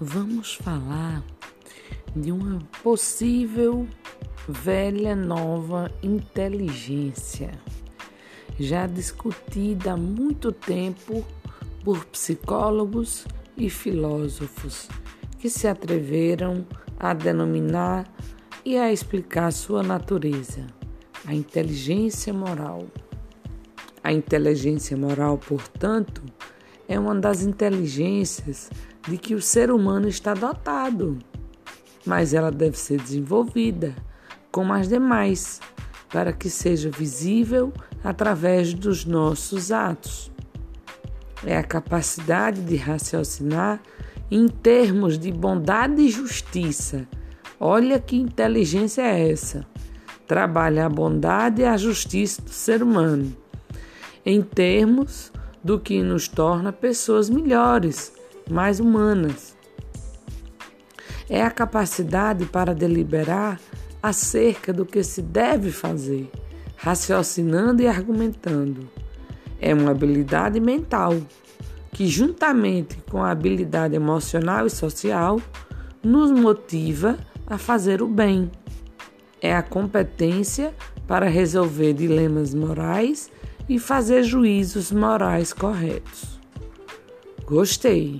vamos falar de uma possível velha nova inteligência, já discutida há muito tempo por psicólogos e filósofos que se atreveram a denominar e a explicar sua natureza, a inteligência moral. A inteligência moral, portanto, é uma das inteligências de que o ser humano está dotado, mas ela deve ser desenvolvida, como as demais, para que seja visível através dos nossos atos. É a capacidade de raciocinar em termos de bondade e justiça. Olha que inteligência é essa! Trabalha a bondade e a justiça do ser humano, em termos do que nos torna pessoas melhores, mais humanas. É a capacidade para deliberar acerca do que se deve fazer, raciocinando e argumentando. É uma habilidade mental que, juntamente com a habilidade emocional e social, nos motiva a fazer o bem. É a competência para resolver dilemas morais e fazer juízos morais corretos. Gostei!